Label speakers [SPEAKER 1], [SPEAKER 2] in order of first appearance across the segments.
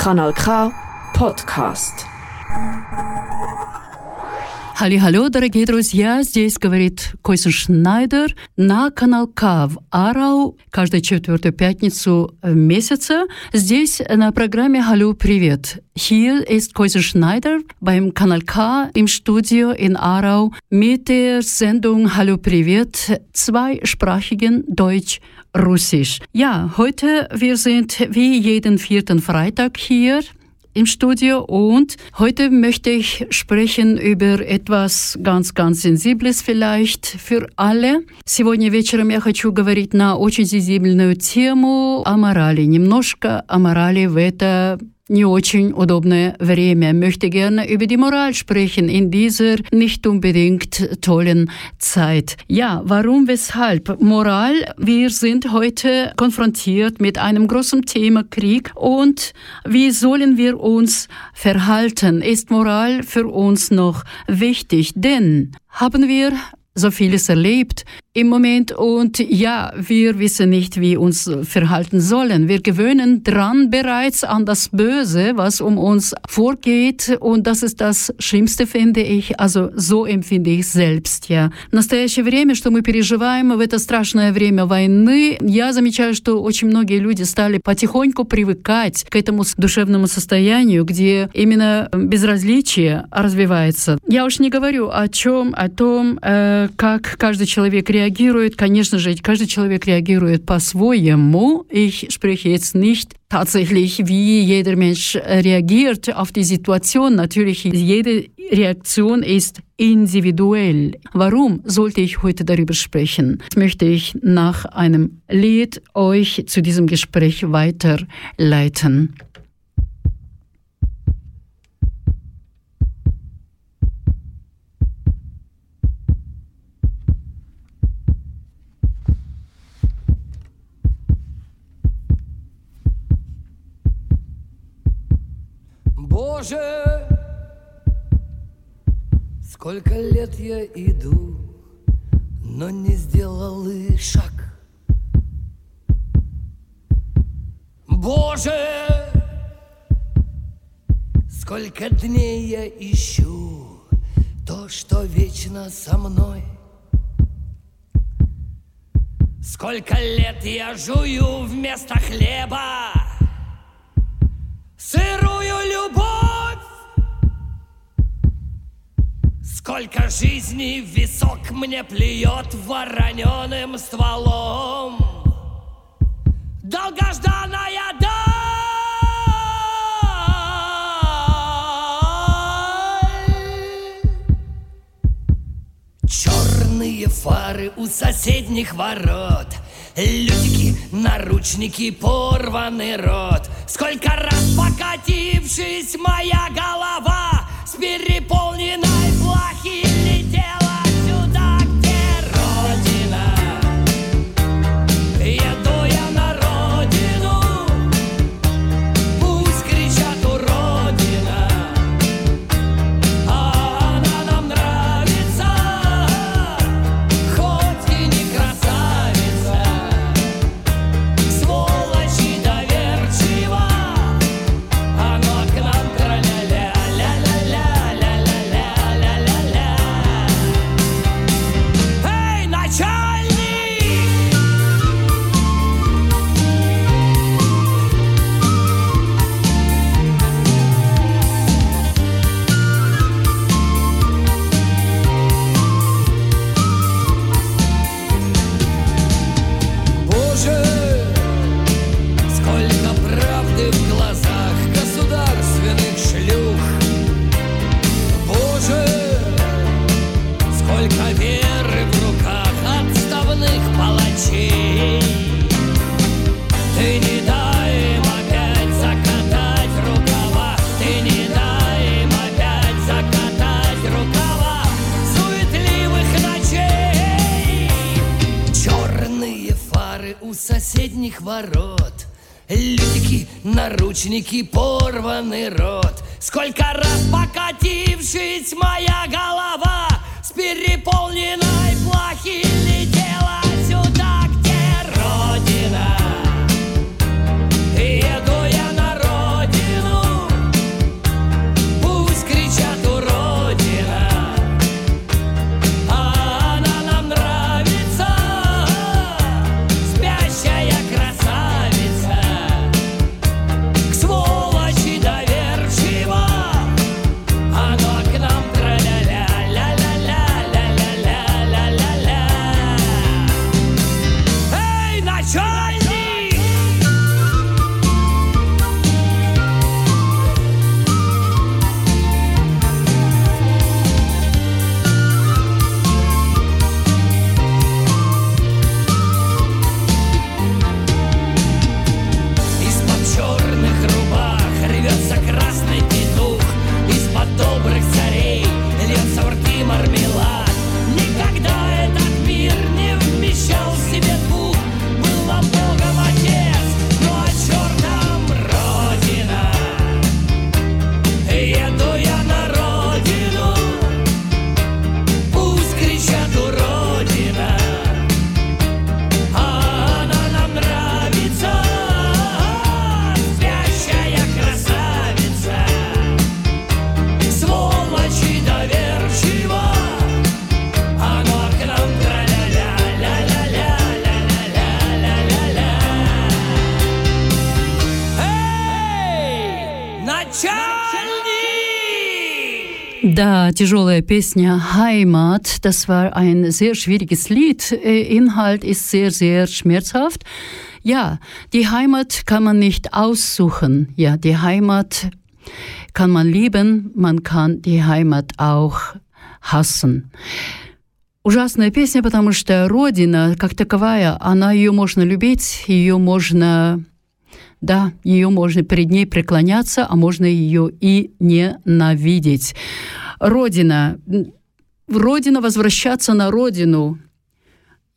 [SPEAKER 1] Kanal K Подкаст.
[SPEAKER 2] Hallo, дорогие друзья, здесь говорит Койсон Шнайдер на канал К в Арау каждую четвертую пятницу месяца. Здесь на программе «Hallo, привет». Hier ist Койсон Schneider beim Kanal K im Studio in Aarau mit der Sendung Hallo Privet, zweisprachigen Deutsch Russisch. Ja, heute wir sind wie jeden vierten Freitag hier im Studio und heute möchte ich sprechen über etwas ganz, ganz Sensibles vielleicht für alle. Сегодня вечером я хочу говорить на очень сенсибельную тему о морали, немножко о морали в это не очень удобное время. Möchte gerne über die Moral sprechen in dieser nicht unbedingt tollen Zeit. Ja, warum, weshalb? Moral, wir sind heute konfrontiert mit einem großen Thema Krieg und wie sollen wir uns verhalten? Ist Moral für uns noch wichtig? Denn haben wir so vieles erlebt im Moment und ja, wir wissen nicht, wie uns verhalten sollen. Wir gewöhnen dran bereits an das Böse, was um uns vorgeht und das ist das Schlimmste, finde ich. Also so empfinde ich selbst, ja. В настоящее время, что мы переживаем в это страшное время войны, я замечаю, что очень многие люди стали потихоньку привыкать к этому душевному состоянию, где именно безразличие развивается. Я уж не говорю о чем, о том, э, как каждый человек реагирует reagiert, конечно же, каждый человек реagiert по-своему. Ich spreche jetzt nicht tatsächlich, wie jeder Mensch reagiert auf die Situation. Natürlich, jede Reaktion ist individuell. Warum sollte ich heute darüber sprechen? Das möchte ich nach einem Lied euch zu diesem Gespräch weiterleiten.
[SPEAKER 3] Боже, сколько лет я иду, но не сделал и шаг. Боже, сколько дней я ищу то, что вечно со мной. Сколько лет я жую вместо хлеба сырую любовь. Сколько жизней в висок мне плюет вороненым стволом. Долгожданная даль. Черные фары у соседних ворот — Лютики, наручники, порванный рот Сколько раз покатившись моя голова keep
[SPEAKER 2] on. Тяжелая песня «Heimat», das war ein sehr schwieriges Lied. Äh, Inhalt ist sehr, sehr schmerzhaft. Ja, die Heimat kann man nicht aussuchen. Ja, die Heimat kann man lieben, man kann die Heimat auch hassen. Ужасная песня, потому что Родина, как таковая, она ее можно любить, ее можно да, ее можно перед ней преклоняться, а можно ее и ненавидеть. Родина. Родина, возвращаться на родину.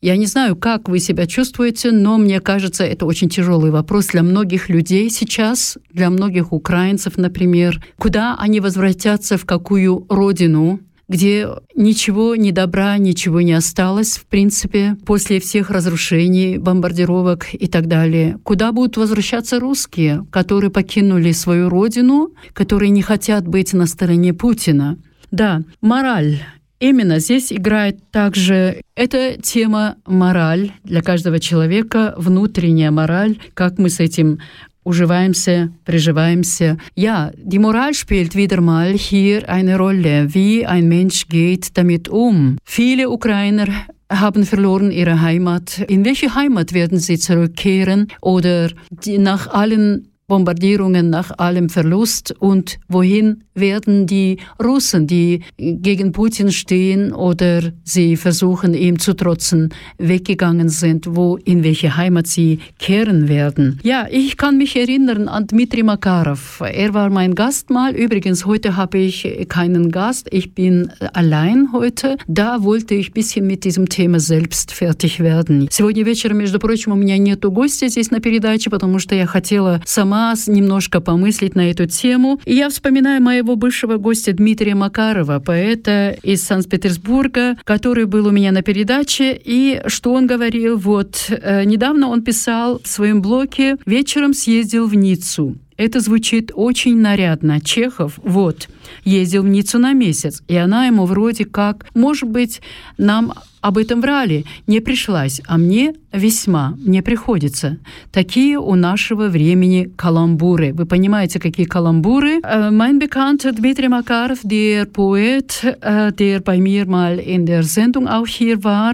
[SPEAKER 2] Я не знаю, как вы себя чувствуете, но мне кажется, это очень тяжелый вопрос для многих людей сейчас, для многих украинцев, например. Куда они возвратятся, в какую родину? где ничего, ни добра, ничего не осталось, в принципе, после всех разрушений, бомбардировок и так далее. Куда будут возвращаться русские, которые покинули свою родину, которые не хотят быть на стороне Путина? Да, мораль. Именно здесь играет также эта тема мораль для каждого человека, внутренняя мораль, как мы с этим уживаемся, приживаемся. Ja, die Moral spielt wieder mal hier eine Rolle. Wie ein Mensch geht damit um. Viele Ukrainer haben verloren ihre Heimat. In welche Heimat werden sie zurückkehren? Oder die, nach allen Bombardierungen, nach allem Verlust und wohin werden die Russen, die gegen Putin stehen oder sie versuchen ihm zu trotzen, weggegangen sind, wo in welche Heimat sie kehren werden. Ja, ich kann mich erinnern an Dmitri Makarov. Er war mein Gast mal. Übrigens, heute habe ich keinen Gast. Ich bin allein heute. Da wollte ich ein bisschen mit diesem Thema selbst fertig werden. Сегодня вечером, между прочим, у меня нету гостя здесь на передаче, потому что я хотела сама немножко помыслить на эту тему. И я вспоминаю моего бывшего гостя Дмитрия Макарова, поэта из Санкт-Петербурга, который был у меня на передаче, и что он говорил, вот, э, недавно он писал в своем блоге «Вечером съездил в Ниццу». Это звучит очень нарядно. Чехов, вот, ездил в Ниццу на месяц, и она ему вроде как, может быть, нам об этом врали, не пришлась, а мне весьма, мне приходится. Такие у нашего времени каламбуры. Вы понимаете, какие каламбуры? Mein Bekannter Dmitri Makarov, der Poet, der bei mir mal in der Sendung auch hier war,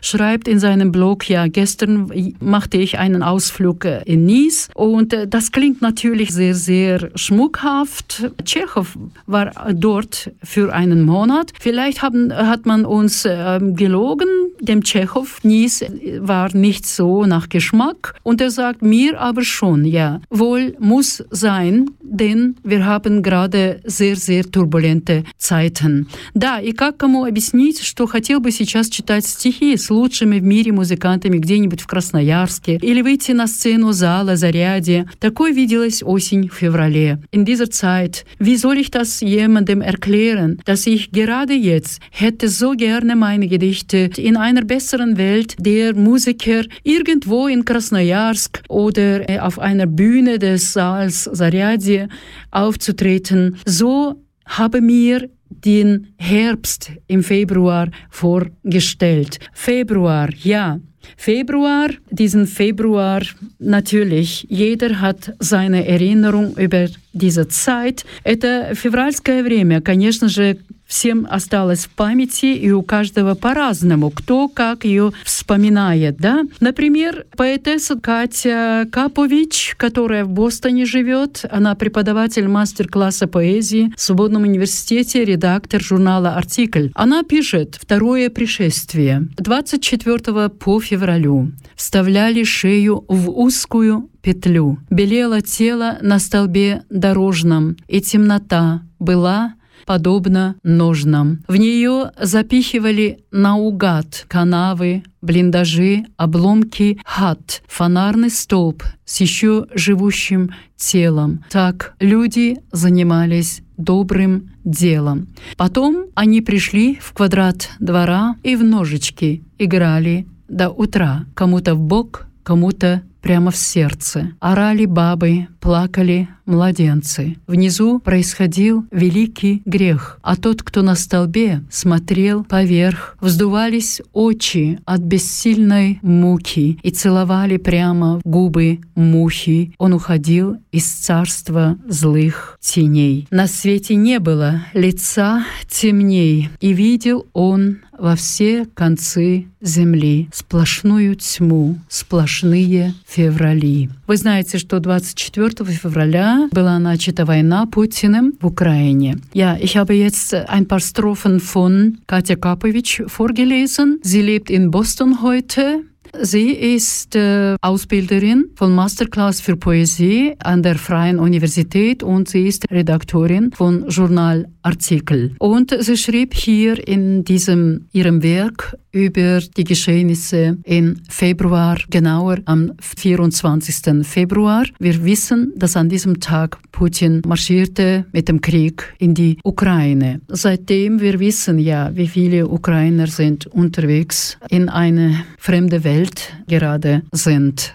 [SPEAKER 2] schreibt in seinem Blog, ja, gestern machte ich einen Ausflug in Nice und das klingt natürlich sehr, sehr schmuckhaft. Tschechow war dort für einen Monat. Vielleicht haben, hat man uns ähm, gelogen, geflogen, dem Tschechow. Nies war nicht so nach Geschmack. Und er sagt mir aber schon, ja, wohl muss sein, denn wir haben gerade sehr, sehr турбулентные Zeiten. Да, и как кому объяснить, что хотел бы сейчас читать стихи с лучшими в мире музыкантами где-нибудь в Красноярске или выйти на сцену зала Заряде. Такой виделась осень в феврале. In dieser Zeit, wie soll ich das jemandem erklären, dass ich gerade jetzt hätte so gerne meine Gedichte in einer besseren Welt der Musiker irgendwo in Krasnojarsk oder äh, auf einer Bühne des Saals Saryadie aufzutreten. So habe mir den Herbst im Februar vorgestellt. Februar, ja. Februar, diesen Februar, natürlich, jeder hat seine Erinnerung über diese Zeit. Это февральское время, конечно же, всем осталось в памяти, и у каждого по-разному, кто как ее вспоминает. Да? Например, поэтесса Катя Капович, которая в Бостоне живет, она преподаватель мастер-класса поэзии в Свободном университете, редактор журнала «Артикль». Она пишет «Второе пришествие». 24 по февралю вставляли шею в узкую петлю. Белело тело на столбе дорожном, и темнота была подобно ножнам. В нее запихивали наугад канавы, блиндажи, обломки хат, фонарный столб с еще живущим телом. Так люди занимались добрым делом. Потом они пришли в квадрат двора и в ножички играли до утра. Кому-то в бок, кому-то прямо в сердце. Орали бабы, плакали младенцы. Внизу происходил великий грех, а тот, кто на столбе, смотрел поверх. Вздувались очи от бессильной муки и целовали прямо губы мухи. Он уходил из царства злых теней. На свете не было лица темней, и видел он во все концы земли сплошную тьму, сплошные феврали. Вы знаете, что 24 февраля была начата война Путиным в Ukraine. Ja, ich habe jetzt ein paar Strophen von Katja Kapovic vorgelesen. Sie lebt in Boston heute. Sie ist äh, Ausbilderin von Masterclass für Poesie an der Freien Universität und sie ist Redaktorin von Journalartikel. Und sie schrieb hier in diesem ihrem Werk über die Geschehnisse im Februar, genauer am 24. Februar. Wir wissen, dass an diesem Tag Putin marschierte mit dem Krieg in die Ukraine. Seitdem wir wissen ja, wie viele Ukrainer sind unterwegs in eine fremde Welt gerade sind.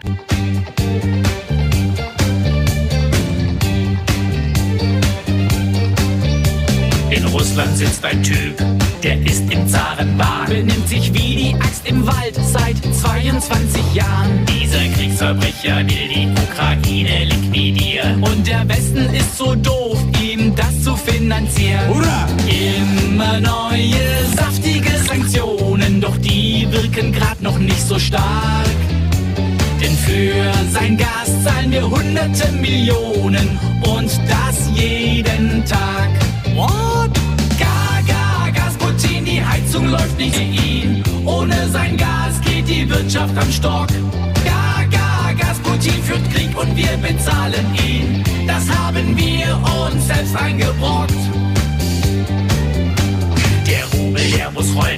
[SPEAKER 4] In Russland sitzt ein Typ, der ist im Zarenbahn.
[SPEAKER 5] Benimmt sich wie die Axt im Wald seit 22 Jahren.
[SPEAKER 4] Dieser Kriegsverbrecher will die Ukraine liquidieren.
[SPEAKER 5] Und der Westen ist so doof, ihm das zu finanzieren.
[SPEAKER 4] Hurra!
[SPEAKER 5] Immer neue saftige Sanktionen, doch die wirken grad noch nicht so stark. Denn für sein Gas zahlen wir hunderte Millionen und das jeden Tag. What? Gaga, Gasputin, die Heizung läuft nicht für ihn. Ohne sein Gas geht die Wirtschaft am Stock. Gaga, Gasputin führt Krieg und wir bezahlen ihn. Das haben wir uns selbst eingebrockt.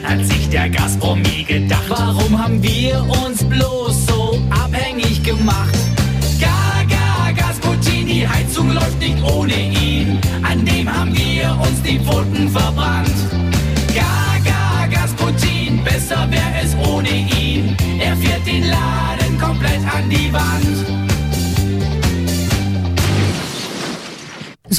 [SPEAKER 4] Hat sich der Gazprom nie gedacht.
[SPEAKER 5] Warum haben wir uns bloß so abhängig gemacht? Gaga, Gasputin, die Heizung läuft nicht ohne ihn. An dem haben wir uns die Pfoten verbrannt. Gaga, Gasputin, besser wäre es ohne ihn. Er fährt den Laden komplett an die Wand.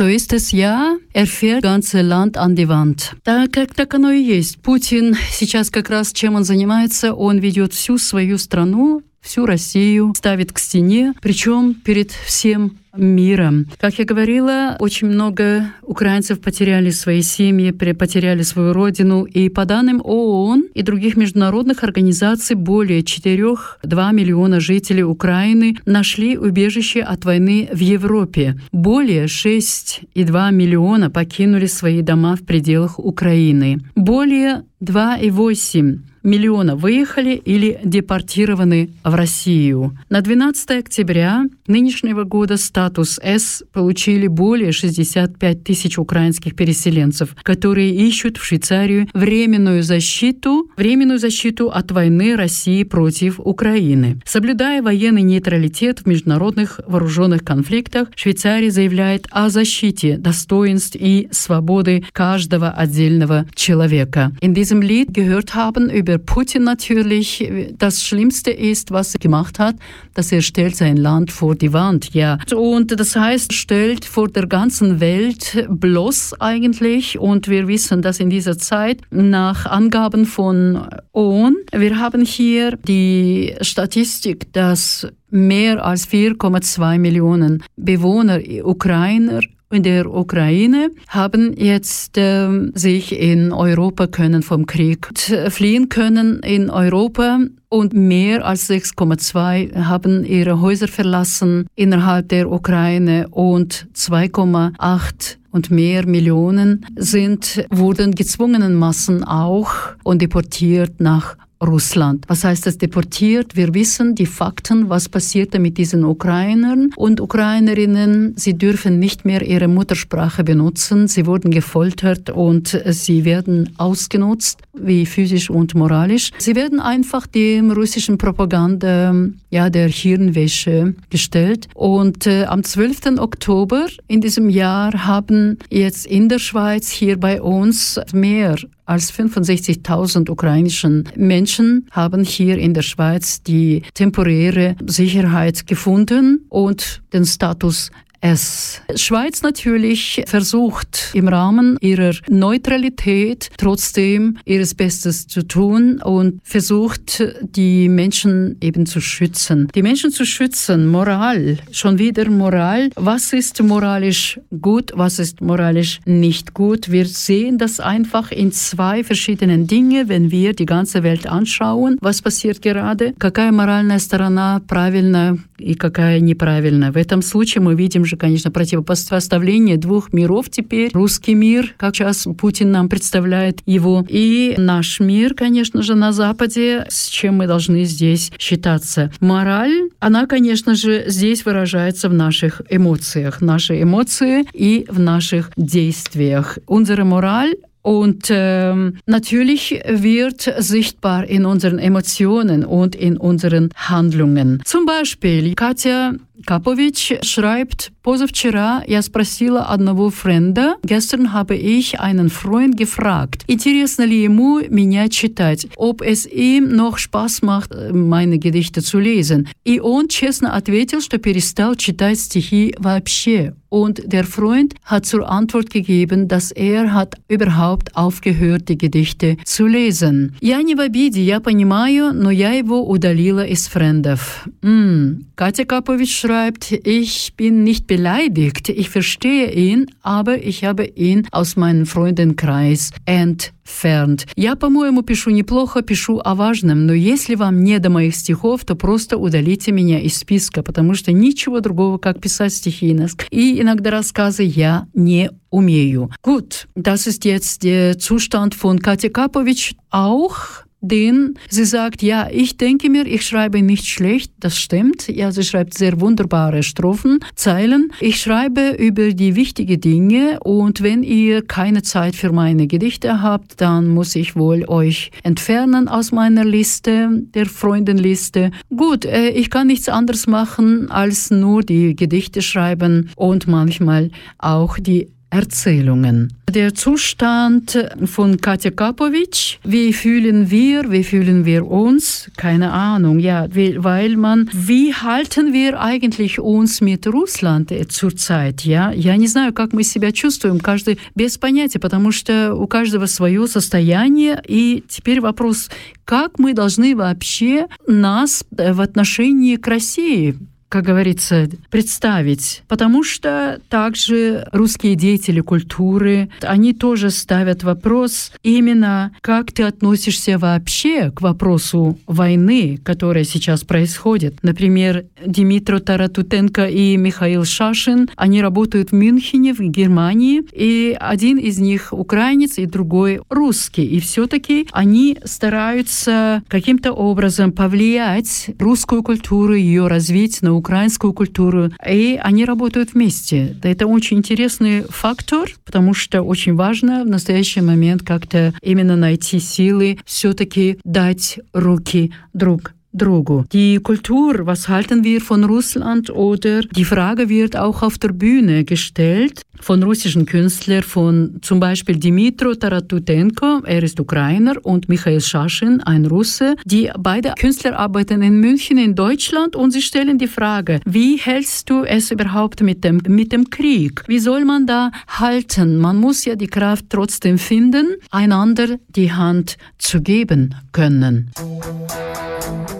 [SPEAKER 2] So ist es ja. Er fährt ganze Land an die Wand. Так, как так оно и есть. Путин сейчас как раз чем он занимается, он ведет всю свою страну всю Россию ставит к стене, причем перед всем миром. Как я говорила, очень много украинцев потеряли свои семьи, потеряли свою родину. И по данным ООН и других международных организаций, более 4-2 миллиона жителей Украины нашли убежище от войны в Европе. Более 6,2 миллиона покинули свои дома в пределах Украины. Более 2,8 миллиона выехали или депортированы в Россию. На 12 октября нынешнего года статус С получили более 65 тысяч украинских переселенцев, которые ищут в Швейцарию временную защиту, временную защиту от войны России против Украины. Соблюдая военный нейтралитет в международных вооруженных конфликтах, Швейцария заявляет о защите достоинств и свободы каждого отдельного человека. In diesem Lied gehört haben über Putin natürlich, das Schlimmste ist, was er gemacht hat, dass er stellt sein Land vor die Wand, ja. Und das heißt, stellt vor der ganzen Welt bloß eigentlich. Und wir wissen, dass in dieser Zeit nach Angaben von OON, wir haben hier die Statistik, dass mehr als 4,2 Millionen Bewohner Ukrainer in der Ukraine haben jetzt äh, sich in Europa können vom Krieg fliehen können in Europa und mehr als 6,2 haben ihre Häuser verlassen innerhalb der Ukraine und 2,8 und mehr Millionen sind, wurden gezwungenen Massen auch und deportiert nach Russland. Was heißt das deportiert? Wir wissen die Fakten, was passierte mit diesen Ukrainern und Ukrainerinnen. Sie dürfen nicht mehr ihre Muttersprache benutzen. Sie wurden gefoltert und sie werden ausgenutzt, wie physisch und moralisch. Sie werden einfach dem russischen Propaganda, ja, der Hirnwäsche gestellt. Und äh, am 12. Oktober in diesem Jahr haben jetzt in der Schweiz hier bei uns mehr als 65.000 ukrainischen Menschen haben hier in der Schweiz die temporäre Sicherheit gefunden und den Status es. Schweiz natürlich versucht im Rahmen ihrer Neutralität trotzdem ihres Bestes zu tun und versucht die Menschen eben zu schützen. Die Menschen zu schützen, Moral, schon wieder Moral. Was ist moralisch gut, was ist moralisch nicht gut? Wir sehen das einfach in zwei verschiedenen Dingen, wenn wir die ganze Welt anschauen. Was passiert gerade? Какая моральная сторона правильная и какая неправильная? В этом случае мы видим же, конечно, противопоставление двух миров теперь. Русский мир, как сейчас Путин нам представляет его, и наш мир, конечно же, на Западе, с чем мы должны здесь считаться. Мораль, она, конечно же, здесь выражается в наших эмоциях. Наши эмоции и в наших действиях. Unsere Moral Und ähm, natürlich wird sichtbar in unseren Emotionen und in unseren Handlungen. Zum Beispiel Katja Kapovic schreibt, Позавчера я спросила одного френда, gestern habe ich einen Freund gefragt, интересно ли ему меня читать, ob es ihm noch Spaß macht, meine Gedichte zu lesen. И он честно ответил, что перестал читать стихи вообще. Und der Freund hat zur Antwort gegeben, dass er hat überhaupt aufgehört, die Gedichte zu lesen. Я не в обиде, я понимаю, но я его удалила из френдов. Mm. Katja Kapovic schreibt, ich bin nicht beleidigt, ich verstehe ihn, aber ich habe ihn aus meinem Freundenkreis entfernt. Фернд. Я, по-моему, пишу неплохо, пишу о важном, но если вам не до моих стихов, то просто удалите меня из списка, потому что ничего другого, как писать стихи и иногда рассказы я не умею. Gut, das ist jetzt der Zustand von Katja Kapovic auch den sie sagt, ja, ich denke mir, ich schreibe nicht schlecht, das stimmt. Ja, sie schreibt sehr wunderbare Strophen, Zeilen. Ich schreibe über die wichtigen Dinge und wenn ihr keine Zeit für meine Gedichte habt, dann muss ich wohl euch entfernen aus meiner Liste, der Freundenliste. Gut, äh, ich kann nichts anderes machen als nur die Gedichte schreiben und manchmal auch die Erzählungen. Der Zustand von Katja Kapovic, wie fühlen wir, wie fühlen wir uns, keine Ahnung, ja, weil man, wie halten wir eigentlich uns mit Russland zurzeit, ja, я не знаю, как мы себя чувствуем, каждый без понятия, потому что у каждого свое состояние, и теперь вопрос, как мы должны вообще нас в отношении к России как говорится, представить. Потому что также русские деятели культуры, они тоже ставят вопрос именно, как ты относишься вообще к вопросу войны, которая сейчас происходит. Например, Димитро Таратутенко и Михаил Шашин, они работают в Мюнхене, в Германии, и один из них украинец, и другой русский. И все-таки они стараются каким-то образом повлиять русскую культуру, ее развить на украинскую культуру, и они работают вместе. Это очень интересный фактор, потому что очень важно в настоящий момент как-то именно найти силы все-таки дать руки друг Drogo. Die Kultur, was halten wir von Russland? Oder die Frage wird auch auf der Bühne gestellt von russischen Künstlern, von zum Beispiel Dimitro Taratutenko, er ist Ukrainer, und Michael Schaschin, ein Russe. Die beiden Künstler arbeiten in München, in Deutschland, und sie stellen die Frage, wie hältst du es überhaupt mit dem, mit dem Krieg? Wie soll man da halten? Man muss ja die Kraft trotzdem finden, einander die Hand zu geben können.
[SPEAKER 6] Musik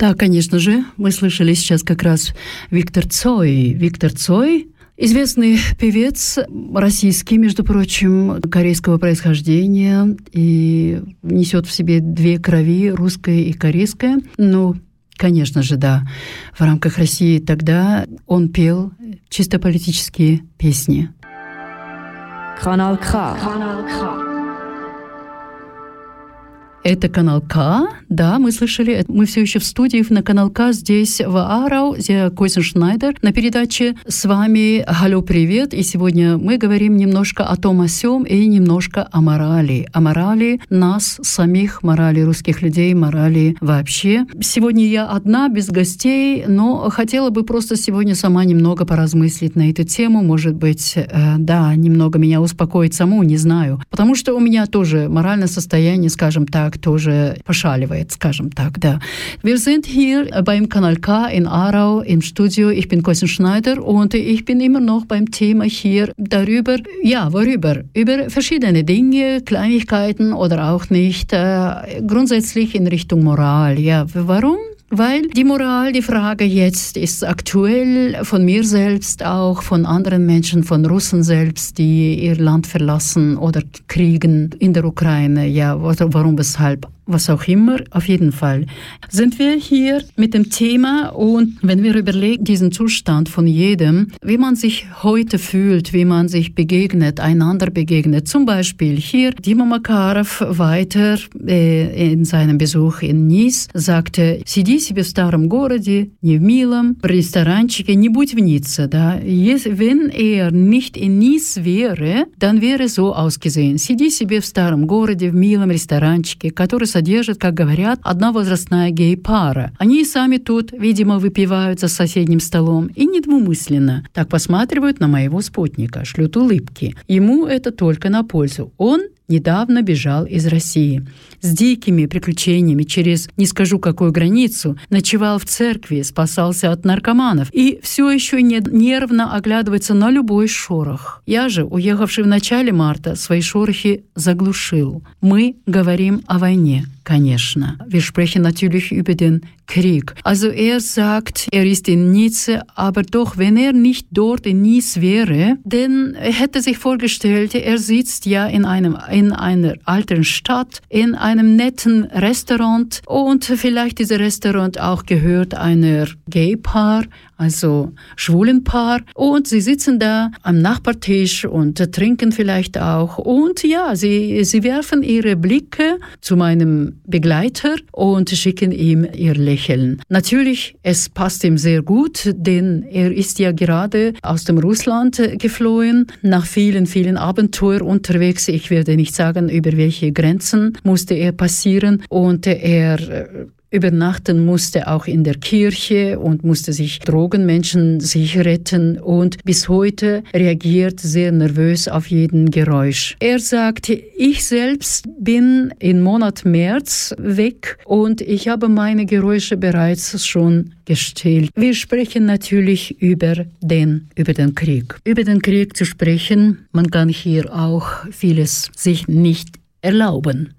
[SPEAKER 2] Да, конечно же, мы слышали сейчас как раз Виктор Цой. Виктор Цой Известный певец, российский, между прочим, корейского происхождения, и несет в себе две крови, русская и корейская. Ну, конечно же, да. В рамках России тогда он пел чисто политические песни.
[SPEAKER 1] Kanal K.
[SPEAKER 2] Это канал К, да, мы слышали, мы все еще в студии на канал К здесь в Арау, где Койсен Шнайдер на передаче с вами «Алло, привет!» И сегодня мы говорим немножко о том, о сём и немножко о морали. О морали нас самих, морали русских людей, морали вообще. Сегодня я одна, без гостей, но хотела бы просто сегодня сама немного поразмыслить на эту тему, может быть, э, да, немного меня успокоить саму, не знаю. Потому что у меня тоже моральное состояние, скажем так, тоже пошаливает, скажем так, да. Wir sind hier beim Kanal K in Aarau im Studio. Ich bin Kosten Schneider und ich bin immer noch beim Thema hier darüber, ja, worüber? Über verschiedene Dinge, Kleinigkeiten oder auch nicht, äh, grundsätzlich in Richtung Moral. Ja, warum? weil die Moral, die Frage jetzt ist aktuell von mir selbst, auch von anderen Menschen, von Russen selbst, die ihr Land verlassen oder kriegen in der Ukraine. Ja, warum, weshalb? was auch immer, auf jeden Fall sind wir hier mit dem Thema und wenn wir überlegen, diesen Zustand von jedem, wie man sich heute fühlt, wie man sich begegnet, einander begegnet, zum Beispiel hier Dima Makarov weiter äh, in seinem Besuch in Nice sagte, сиди себе в старом городе, не в милом, в ресторанчике, не будь в Ницце, да. Wenn er nicht in Nice wäre, dann wäre so ausgesehen, сиди себе в старом городе, в милом ресторанчике, который содержит, как говорят, одна возрастная гей-пара. Они и сами тут, видимо, выпивают за соседним столом и недвумысленно так посматривают на моего спутника, шлют улыбки. Ему это только на пользу. Он недавно бежал из России. С дикими приключениями через не скажу какую границу, ночевал в церкви, спасался от наркоманов и все еще не, нервно оглядывается на любой шорох. Я же, уехавший в начале марта, свои шорохи заглушил. Мы говорим о войне, конечно. Wir sprechen natürlich über den Krieg. Also er sagt, er ist in Nice, aber doch, wenn er nicht dort in Nice wäre, dann hätte sich vorgestellt, er sitzt ja in einem in einer alten Stadt, in einem netten Restaurant und vielleicht dieses Restaurant auch gehört einer Gay-Paar, also schwulen Paar und sie sitzen da am Nachbartisch und trinken vielleicht auch und ja, sie, sie werfen ihre Blicke zu meinem
[SPEAKER 7] Begleiter und schicken ihm ihr Lächeln. Natürlich, es passt ihm sehr gut, denn er ist ja gerade aus dem Russland geflohen, nach vielen, vielen Abenteuern unterwegs. Ich werde nicht sagen, über welche Grenzen musste er passieren und er übernachten musste, auch in der Kirche und musste sich Drogenmenschen sich retten und bis heute reagiert sehr nervös auf jeden Geräusch. Er sagt, ich selbst bin im Monat März weg und ich habe meine Geräusche bereits schon gestellt. Wir sprechen natürlich über den, über den Krieg. Über den Krieg zu sprechen, man kann hier auch vieles sich nicht erlauben.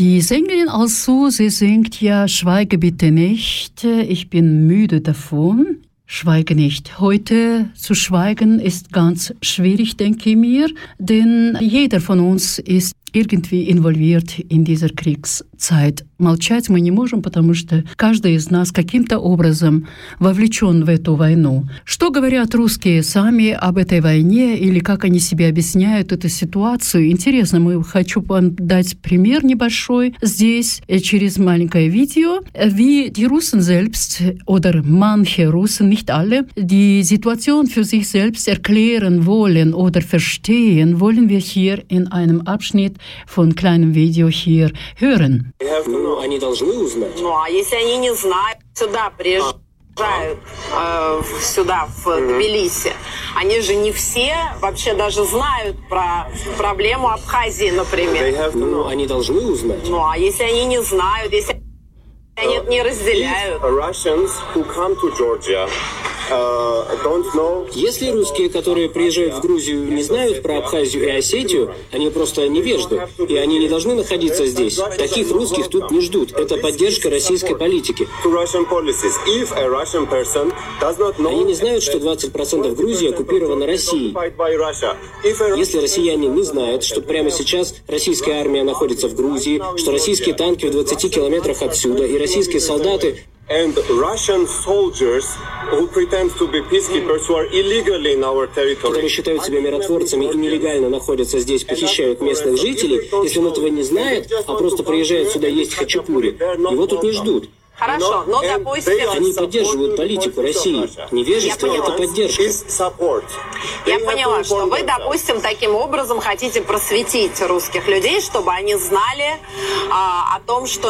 [SPEAKER 7] Die Sängerin also, sie singt ja Schweige bitte nicht, ich bin müde davon. Schweige nicht. Heute zu schweigen ist ganz schwierig, denke ich mir, denn jeder von uns ist
[SPEAKER 2] irgendwie involviert in dieser Kriegszeit. Молчать мы не можем, потому что каждый из нас каким-то образом вовлечен в эту войну. Что говорят русские сами об этой войне или как они себе объясняют эту ситуацию? Интересно, мы хочу вам дать пример небольшой здесь через маленькое видео. Wie die Russen selbst oder manche Russen, nicht alle, die Situation für sich selbst erklären wollen oder verstehen, wollen wir hier in einem Abschnitt von kleinem Video hier hören.
[SPEAKER 8] Ну, они должны узнать.
[SPEAKER 9] Ну, а если они не знают, сюда приезжают э, сюда, в Тбилиси. Они же не все вообще даже знают про проблему Абхазии, например.
[SPEAKER 8] Ну, они должны узнать.
[SPEAKER 9] Ну, а если они не знают, если они не разделяют,
[SPEAKER 10] uh,
[SPEAKER 8] Если русские, которые приезжают в Грузию, не знают про Абхазию и Осетию, они просто невежды, и они не должны находиться здесь. Таких русских тут не ждут. Это поддержка российской политики. Они не знают, что 20% Грузии оккупировано Россией. Если россияне не знают, что прямо сейчас российская армия находится в Грузии, что российские танки в 20 километрах отсюда, и российские солдаты
[SPEAKER 10] and Russian soldiers who pretend to be peacekeepers who are illegally in our
[SPEAKER 8] которые
[SPEAKER 10] territory.
[SPEAKER 8] считают себя миротворцами и нелегально находятся здесь, похищают местных жителей, если он этого не знает, а просто приезжает сюда есть хачапури, его тут не ждут.
[SPEAKER 9] Хорошо, но, допустим,
[SPEAKER 8] Они поддерживают политику России. Невежество
[SPEAKER 9] Я –
[SPEAKER 8] это
[SPEAKER 9] поняла.
[SPEAKER 8] поддержка.
[SPEAKER 9] Я поняла, что вы, допустим, таким образом хотите просветить русских людей, чтобы они знали а, о том, что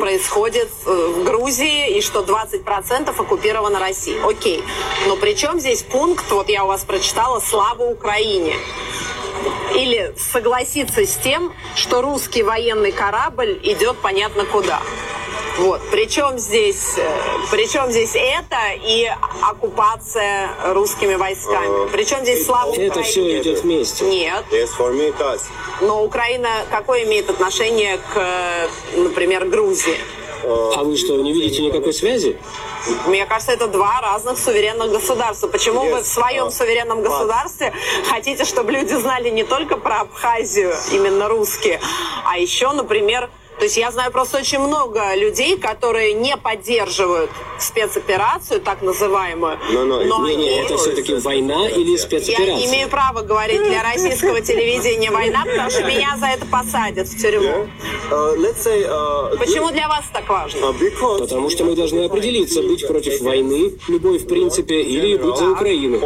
[SPEAKER 9] происходит э, в Грузии и что 20% оккупировано Россией. Окей. Но при чем здесь пункт, вот я у вас прочитала, «Слава Украине». Или согласиться с тем, что русский военный корабль идет понятно куда. Вот. Причем здесь, э, причем здесь это и оккупация русскими войсками. Причем здесь слава
[SPEAKER 8] Это все идет вместе.
[SPEAKER 9] Нет.
[SPEAKER 10] Yes, for me.
[SPEAKER 9] Но Украина какое имеет отношение к, э, например, Грузии?
[SPEAKER 8] А вы что, не видите никакой связи?
[SPEAKER 9] Мне кажется, это два разных суверенных государства. Почему вы в своем суверенном государстве хотите, чтобы люди знали не только про Абхазию, именно русские, а еще, например, то есть я знаю просто очень много людей, которые не поддерживают спецоперацию, так называемую.
[SPEAKER 10] Но, но,
[SPEAKER 9] но
[SPEAKER 8] Не, не,
[SPEAKER 9] они-
[SPEAKER 8] это все-таки война или
[SPEAKER 9] Я не
[SPEAKER 8] спецоперация?
[SPEAKER 9] имею права говорить для российского телевидения война, потому что меня за это посадят в тюрьму.
[SPEAKER 10] Uh, uh,
[SPEAKER 9] Почему для вас так важно?
[SPEAKER 10] uh, because
[SPEAKER 8] Потому что мы должны определиться, быть против войны, любой в принципе, или быть за Украину.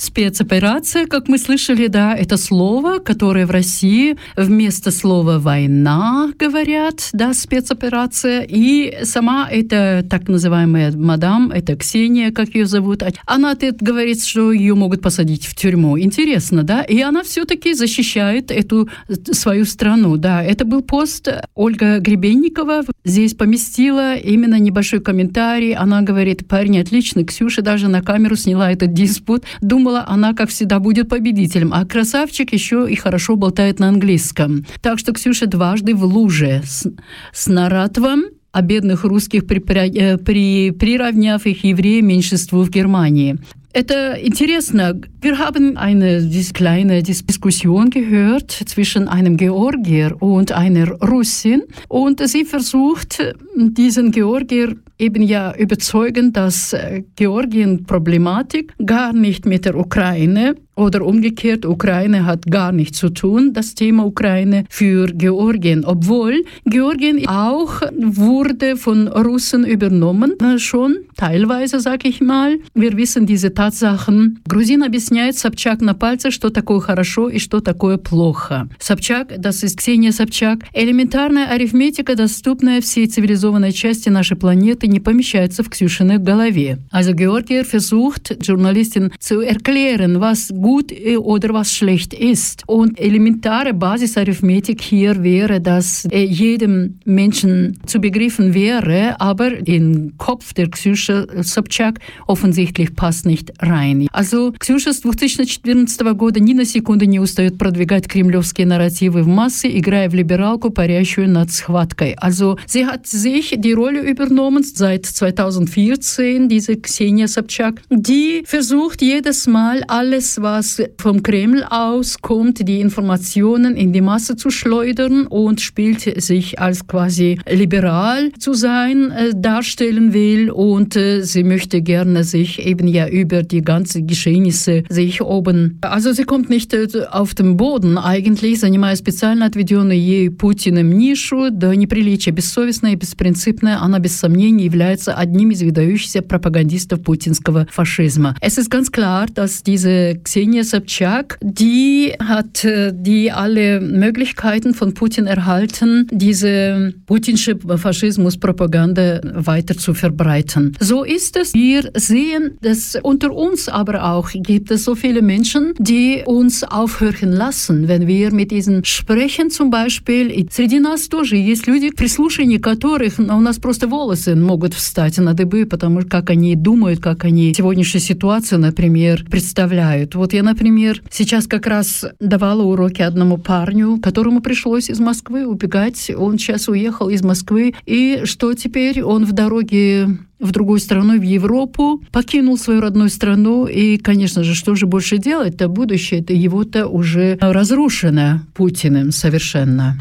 [SPEAKER 2] Спецоперация, как мы слышали, да, это слово, которое в России вместо слова «война» говорят, да, спецоперация. И сама эта так называемая мадам, это Ксения, как ее зовут, она тут говорит, что ее могут посадить в тюрьму. Интересно, да? И она все-таки защищает эту свою страну, да. Это был пост Ольга Гребенникова. Здесь поместила именно небольшой комментарий. Она говорит, парень отличный. Ксюша даже на камеру сняла этот диспут. Думала, она, как всегда, будет победителем. А красавчик еще и хорошо болтает на английском. Так что Ксюша дважды в луже с, с Наратовым о бедных русских, припря- э, при, приравняв их евреям меньшинству в Германии. Это интересно. Wir haben eine kleine Dis- Diskussion gehört zwischen einem Georgier und einer Russin. Und sie versucht, diesen Georgier eben ja überzeugen, dass äh, Georgien-Problematik gar nicht mit der Ukraine oder umgekehrt, Ukraine hat gar nichts zu tun, das Thema Ukraine für Georgien, obwohl Georgien auch wurde von Russen übernommen, äh, schon teilweise, sag ich mal. Wir wissen diese Tatsachen. Грузин объясняет Собчак на пальце, что такое хорошо и что такое плохо. Собчак, das ist Ксения Собчак, элементарная арифметика, доступная всей цивилизованной части нашей планеты, не помещается в Ксюшиной голове. Also Georgier versucht, Journalistin zu erklären, was gut äh, oder was schlecht ist. Und elementare Basisarithmetik hier wäre, dass äh, jedem Menschen zu begriffen wäre, aber im Kopf der Ксюша Собчак offensichtlich passt nicht rein. Also Ксюша с 2014 года ни на секунду не устает продвигать кремлевские нарративы в массы, играя в либералку, парящую над схваткой. Also sie hat sich die Rolle übernommen seit 2014, diese Xenia Собчак, die versucht jedes Mal alles, was was vom Kreml aus kommt, die Informationen in die Masse zu schleudern und spielt sich als quasi liberal zu sein äh, darstellen will und äh, sie möchte gerne sich eben ja über die ganzen Geschehnisse sich oben. Also sie kommt nicht äh, auf den Boden eigentlich, занимая специально отведенную ей Путиным нишу, до неприличия бессовестная и беспринципная, она без сомнений является одним из выдающихся пропагандистов путинского фашизма. Es ist ganz klar, dass diese Xenia Sobchak, die hat die alle Möglichkeiten von Putin erhalten, diese putinsche Faschismuspropaganda weiter zu verbreiten. So ist es. Wir sehen, dass unter uns aber auch gibt es so viele Menschen, die uns aufhören lassen, wenn wir mit diesen sprechen zum Beispiel. И среди нас тоже есть люди, при слушании которых ну, у нас просто волосы могут встать на дыбы, потому что как они думают, как они сегодняшнюю ситуацию, например, представляют. Вот я, например, сейчас как раз давала уроки одному парню, которому пришлось из Москвы убегать. Он сейчас уехал из Москвы. И что теперь? Он в дороге в другую страну, в Европу, покинул свою родную страну. И, конечно же, что же больше делать-то? Будущее это его-то уже разрушено Путиным совершенно.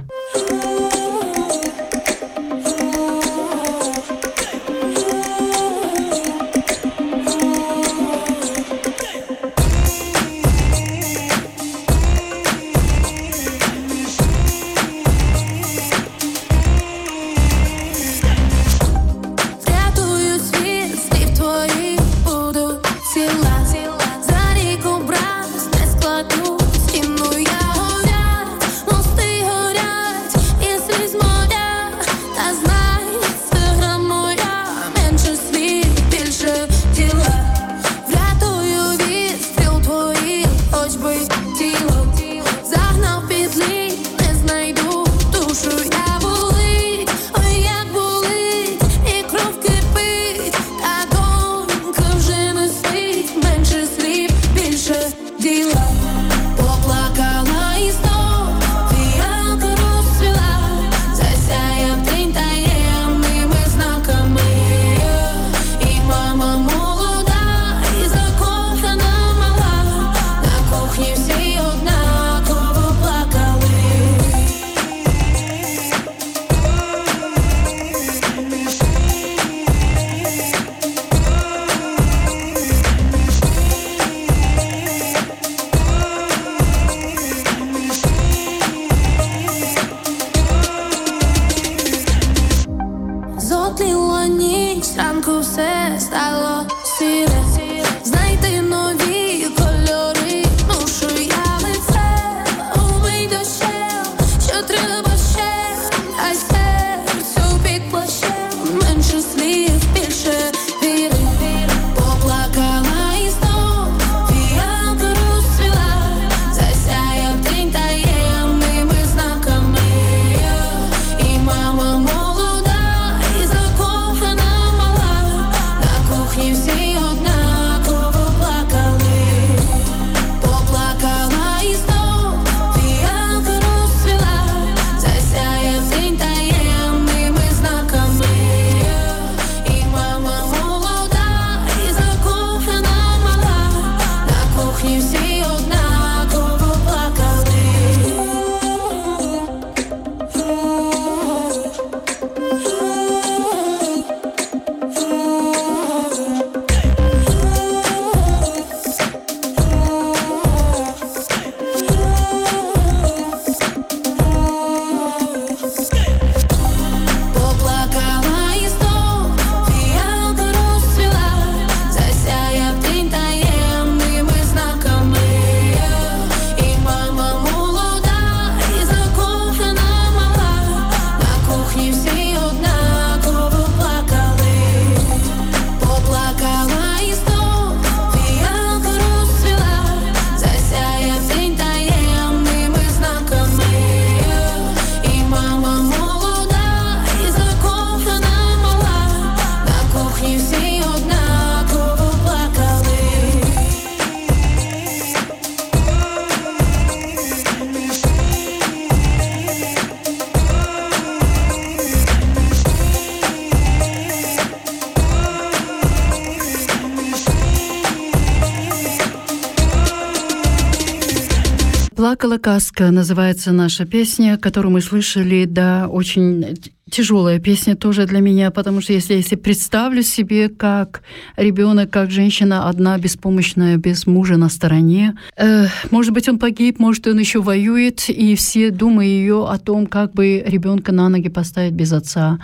[SPEAKER 2] Плакала каска называется наша песня, которую мы слышали, да, очень тяжелая песня тоже для меня, потому что если, если представлю себе, как ребенок, как женщина одна, беспомощная, без мужа на стороне, э, может быть, он погиб, может, он еще воюет, и все думают ее о том, как бы ребенка на ноги поставить без отца,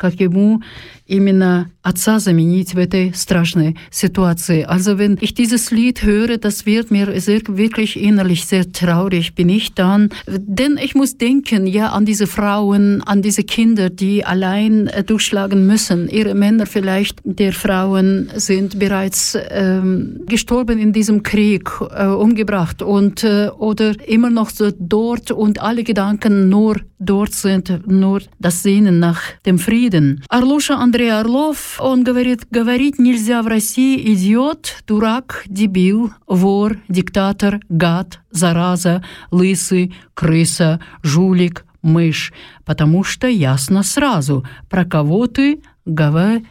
[SPEAKER 2] как ему именно отца заменить в этой страшной Situation. Also wenn ich dieses Lied höre, das wird mir sehr, wirklich innerlich sehr traurig, bin ich dann. Denn ich muss denken, ja, an diese Frauen, an diese Kinder, die allein äh, durchschlagen müssen. Ihre Männer vielleicht der Frauen sind bereits ähm, gestorben in diesem Krieg, äh, umgebracht und äh, oder immer noch so dort und alle Gedanken nur dort sind, nur das Sehnen nach dem Frieden. Arlusha Андрей Орлов, он говорит, говорить нельзя в России идиот, дурак, дебил, вор, диктатор, гад, зараза, лысый, крыса, жулик, мышь, потому что ясно сразу, про кого ты говоришь.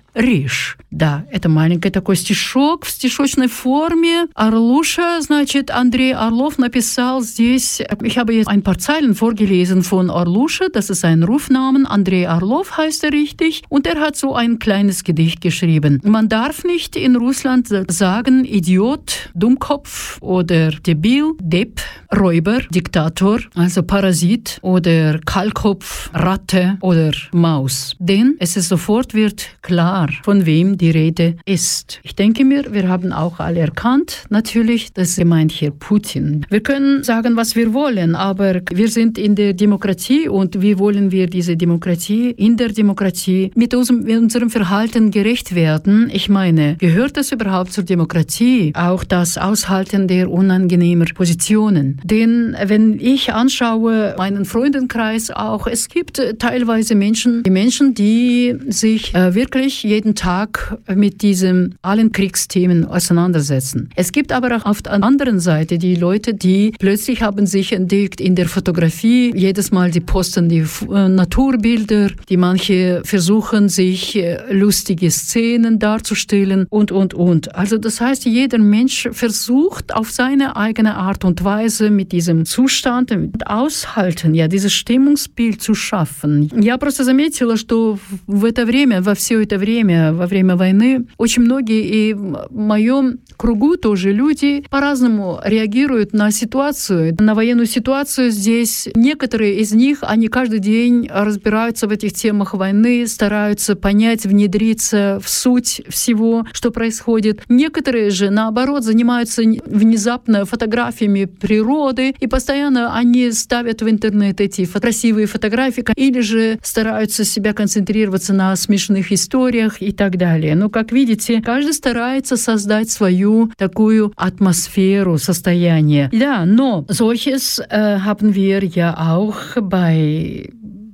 [SPEAKER 2] Да, это маленький такой стишок в стишочной форме. Орлуша, значит, Андрей Орлов написал здесь, ich habe jetzt ein paar Zeilen vorgelesen von Orlusha, das ist ein Rufnamen, Andrei Orlov heißt er richtig, und er hat so ein kleines Gedicht geschrieben. Man darf nicht in Russland sagen Idiot, Dummkopf oder Debil, Depp, Räuber, Diktator, also Parasit oder Kahlkopf, Ratte oder Maus. Denn es ist sofort wird klar, von wem die Rede ist. Ich denke mir, wir haben auch alle erkannt, natürlich, das meint hier Putin. Wir können sagen, was wir wollen, aber wir sind in der Demokratie und wie wollen wir diese Demokratie in der Demokratie mit unserem, Verhalten gerecht werden? Ich meine, gehört das überhaupt zur Demokratie? Auch das Aushalten der unangenehmer Positionen. Denn wenn ich anschaue, meinen Freundenkreis auch, es gibt teilweise Menschen, die Menschen, die sich äh, wirklich jeden Tag mit diesen allen Kriegsthemen auseinandersetzen. Es gibt aber auch auf der anderen Seite die Leute, die plötzlich haben sich entdeckt in der Fotografie. Jedes Mal die posten die äh, Naturbilder, die manche versuchen sich äh, lustige Szenen darzustellen und und und. Also das heißt, jeder Mensch versucht auf seine eigene Art und Weise mit diesem Zustand mit aushalten, ja, dieses Stimmungsbild zu schaffen. Я просто заметила, что в это время, во все это время, во время войны, очень многие и в моем кругу тоже люди по-разному реагируют на ситуацию, на военную ситуацию здесь. Некоторые из них, они каждый день разбираются в этих темах войны, стараются понять, внедриться в суть всего, что происходит. Некоторые же, наоборот, занимаются внезапно фотографиями природы, и постоянно они ставят в интернет эти красивые фотографии, или же стараются себя концентрироваться на смешных историях и так далее. Но, как видите, каждый старается создать свою такую атмосферу, состояние.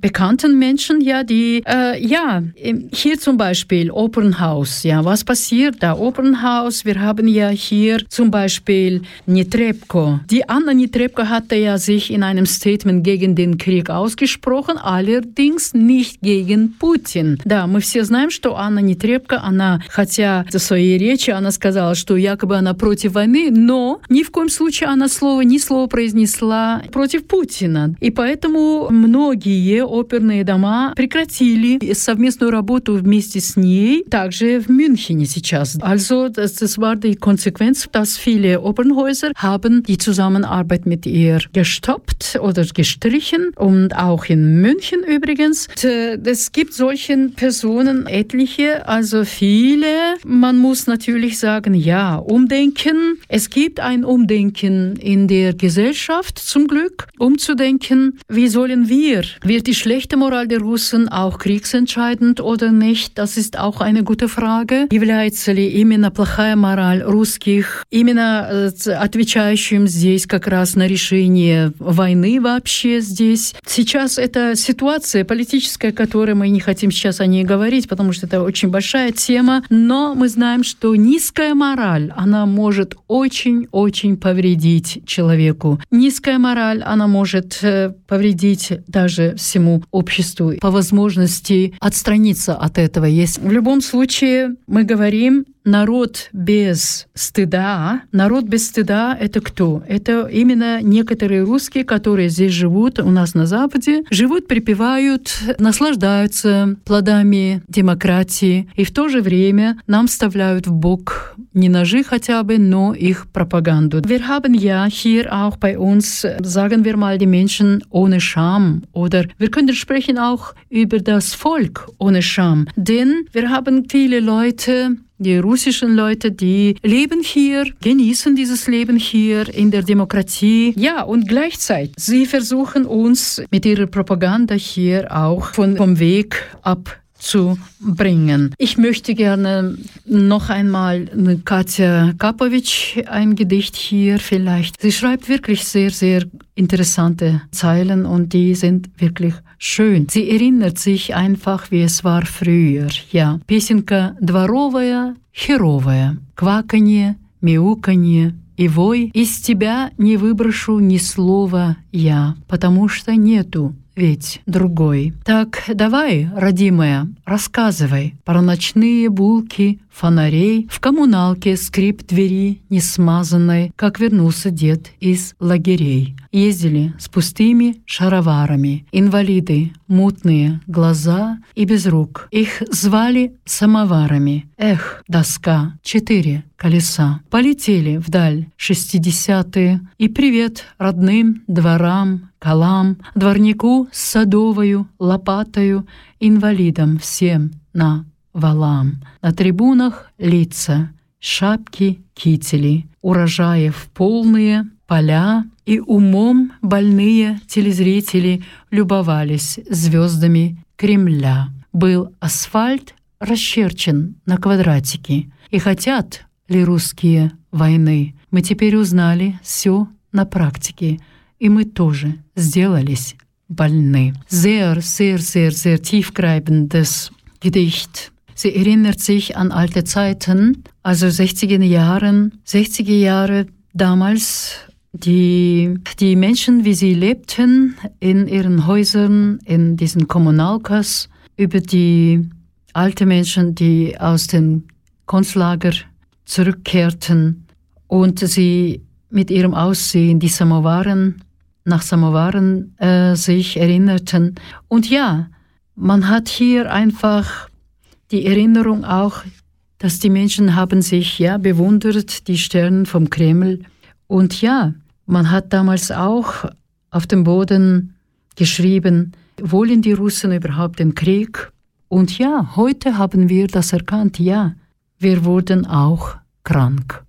[SPEAKER 2] Да, но solches äh, haben wir ja auch bei bekannten Menschen, ja, die, äh, ja, hier zum Beispiel Open House, ja, was passiert da? Open House, wir haben ja hier zum Beispiel Nitrebko. Die Anna Nitrebko hatte ja sich in einem Statement gegen den Krieg ausgesprochen, allerdings nicht gegen Путин. Да, мы все знаем, что Анна Нетребко, она, хотя в своей речи она сказала, что якобы она против войны, но ни в коем случае она слово, ни слова произнесла против Путина. И поэтому многие оперные дома прекратили совместную работу вместе с ней, также в München сейчас. Also das, das war die Konsequenz, dass viele Opernhäuser haben die Zusammenarbeit mit ihr gestoppt oder gestrichen und auch in München übrigens. Es gibt solchen Personen etliche, also viele. Man muss natürlich sagen, ja, Umdenken. Es gibt ein Umdenken in der Gesellschaft zum Glück, umzudenken, wie sollen wir, wird die schlechte Moral der Russen auch kriegsentscheidend oder nicht? Das ist auch eine gute Frage. Является ли именно плохая мораль русских именно отвечающим здесь как раз на решение войны вообще здесь? Сейчас эта ситуация политическая, которой мы не хотим сейчас о ней говорить, потому что это очень большая тема, но мы знаем, что низкая мораль, она может очень-очень повредить человеку. Низкая мораль, она может повредить даже всему обществу по возможности отстраниться от этого. Есть в любом случае мы говорим народ без стыда. Народ без стыда — это кто? Это именно некоторые русские, которые здесь живут, у нас на Западе, живут, припевают, наслаждаются плодами демократии, и в то же время нам вставляют в бок не ножи хотя бы, но их пропаганду. Wir haben ja hier auch bei uns, sagen wir mal, die Menschen ohne Scham oder wir sprechen auch über das Volk ohne Scham, denn wir haben viele Leute, die russischen Leute, die leben hier, genießen dieses Leben hier in der Demokratie. Ja, und gleichzeitig, sie versuchen uns mit ihrer Propaganda hier auch von, vom Weg ab zu bringen. Ich möchte gerne noch einmal Katja Kapovic ein Gedicht hier vielleicht. Sie schreibt wirklich sehr, sehr interessante Zeilen und die sind wirklich schön. Sie erinnert sich einfach, wie es war früher. Ja, песенка дворовая, херовая, кваканье, мяуканье, и вой, из тебя не выброшу ни слова я, потому что нету ведь другой. Так давай, родимая, рассказывай про ночные булки фонарей, в коммуналке скрип двери несмазанной, как вернулся дед из лагерей. Ездили с пустыми шароварами, инвалиды, мутные глаза и без рук. Их звали самоварами. Эх, доска, четыре колеса. Полетели вдаль шестидесятые, и привет родным дворам, колам, дворнику с садовою, лопатою, инвалидам всем на валам. На трибунах лица, шапки, кители, урожаев полные, поля, и умом больные телезрители любовались звездами Кремля. Был асфальт расчерчен на квадратики. И хотят ли русские войны? Мы теперь узнали все на практике, и мы тоже сделались больны. Sehr, sehr, sehr, sehr tiefgreifendes Gedicht. Sie erinnert sich an alte Zeiten, also 60er Jahren, 60er Jahre damals die, die Menschen, wie sie lebten in ihren Häusern, in diesen Kommunalkas, über die alten Menschen, die aus dem Konzlager zurückkehrten und sie mit ihrem Aussehen die Samovaren, nach Samovaren äh, sich erinnerten. Und ja, man hat hier einfach die Erinnerung auch, dass die Menschen haben sich ja bewundert, die Sterne vom Kreml. Und ja, man hat damals auch auf dem Boden geschrieben, wollen die Russen überhaupt den Krieg? Und ja, heute haben wir das erkannt, ja, wir wurden auch krank.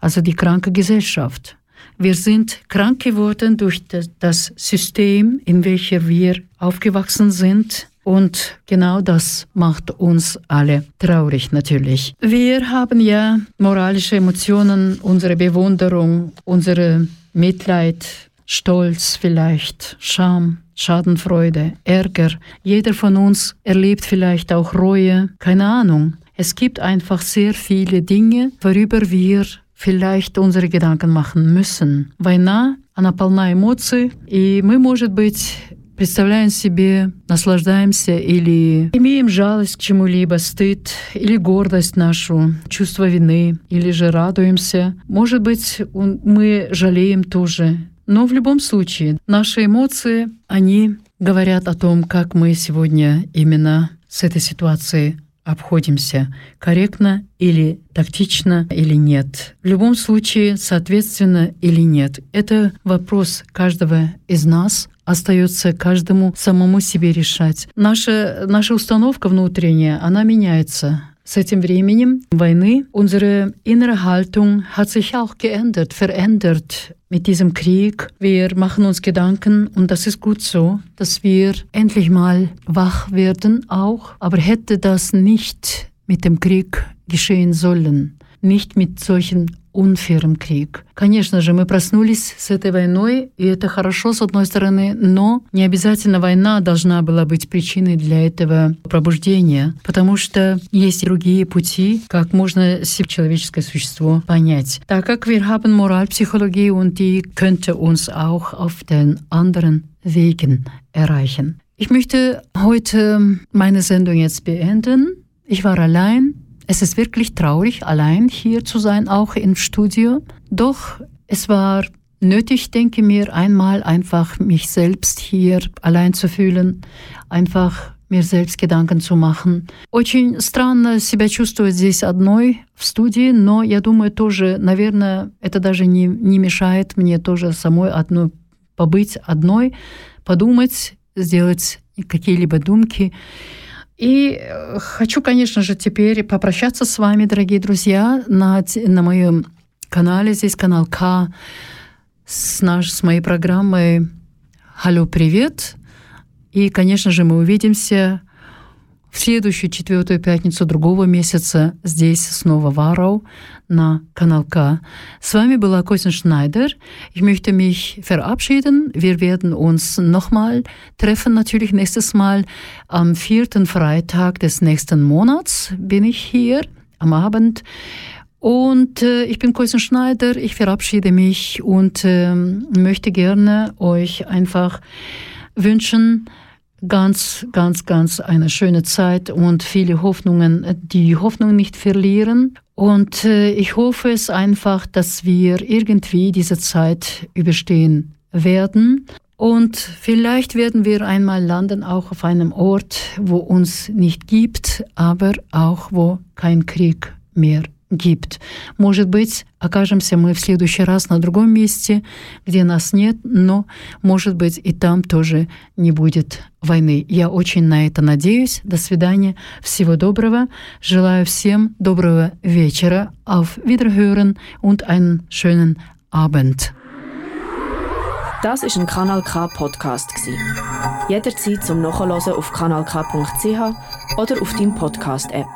[SPEAKER 2] Also die kranke Gesellschaft. Wir sind krank geworden durch das System, in welchem wir aufgewachsen sind. Und genau das macht uns alle traurig natürlich. Wir haben ja moralische Emotionen, unsere Bewunderung, unsere Mitleid, Stolz vielleicht, Scham, Schadenfreude, Ärger. Jeder von uns erlebt vielleicht auch Reue, keine Ahnung. Es gibt einfach sehr viele Dinge, worüber wir vielleicht unsere Gedanken machen müssen. Война, она полна эмоций, и мы, может быть, представляем себе, наслаждаемся или имеем жалость к чему-либо, стыд или гордость нашу, чувство вины, или же радуемся. Может быть, мы жалеем тоже. Но в любом случае, наши эмоции, они говорят о том, как мы сегодня именно с этой ситуацией обходимся, корректно или тактично или нет. В любом случае, соответственно или нет. Это вопрос каждого из нас, остается каждому самому себе решать. Наша, наша установка внутренняя, она меняется. С этим временем войны unsere innere Haltung hat sich auch geändert, verändert mit diesem Krieg. Wir machen uns Gedanken und das ist gut so, dass wir endlich mal wach werden auch. Aber hätte das nicht mit dem Krieg geschehen sollen, nicht mit solchen unfairem крик. Конечно же, мы проснулись с этой войной, и это хорошо, с одной стороны, но не обязательно война должна была быть причиной для этого пробуждения, потому что есть другие пути, как можно человеческое существо понять. Так как wir haben Moralpsychologie und die könnte uns auch auf den anderen Wegen erreichen. Ich möchte heute meine Sendung jetzt beenden. Ich war allein es ist wirklich traurig, allein hier zu sein, auch im Studio. Doch es war nötig, denke mir, einmal einfach mich selbst hier allein zu fühlen, einfach mir selbst Gedanken zu machen. Очень странно себя чувствовать здесь одной в студии, но я думаю, тоже, наверное, это даже не, не мешает мне тоже самой одной побыть одной, подумать, сделать какие-либо думки. И хочу, конечно же, теперь попрощаться с вами, дорогие друзья, на, на моем канале, здесь канал К, с, наш, с моей программой «Алло, привет!» И, конечно же, мы увидимся в следующую четвертую пятницу другого месяца здесь снова в Арау на Kanal K. С вами была Kosin Schneider. Ich möchte mich verabschieden. Wir werden uns nochmal treffen, natürlich nächstes Mal am vierten Freitag des nächsten Monats bin ich hier am Abend. Und äh, ich bin Kosin Schneider. Ich verabschiede mich und äh, möchte gerne euch einfach wünschen, ganz, ganz, ganz eine schöne Zeit und viele Hoffnungen, die Hoffnung nicht verlieren. Und äh, ich hoffe es einfach, dass wir irgendwie diese Zeit überstehen werden. Und vielleicht werden wir einmal landen auch auf einem Ort, wo uns nicht gibt, aber auch wo kein Krieg mehr gibt. Может быть, окажемся мы в следующий раз на другом месте, где нас нет, но, может быть, и там тоже не будет войны. Я очень на это надеюсь. До свидания. Всего доброго. Желаю всем доброго вечера. Auf Wiederhören und einen schönen Abend.
[SPEAKER 1] Das ist ein Kanal K Podcast Jederzeit zum Nachhören auf kanalk.ch oder auf deinem Podcast App.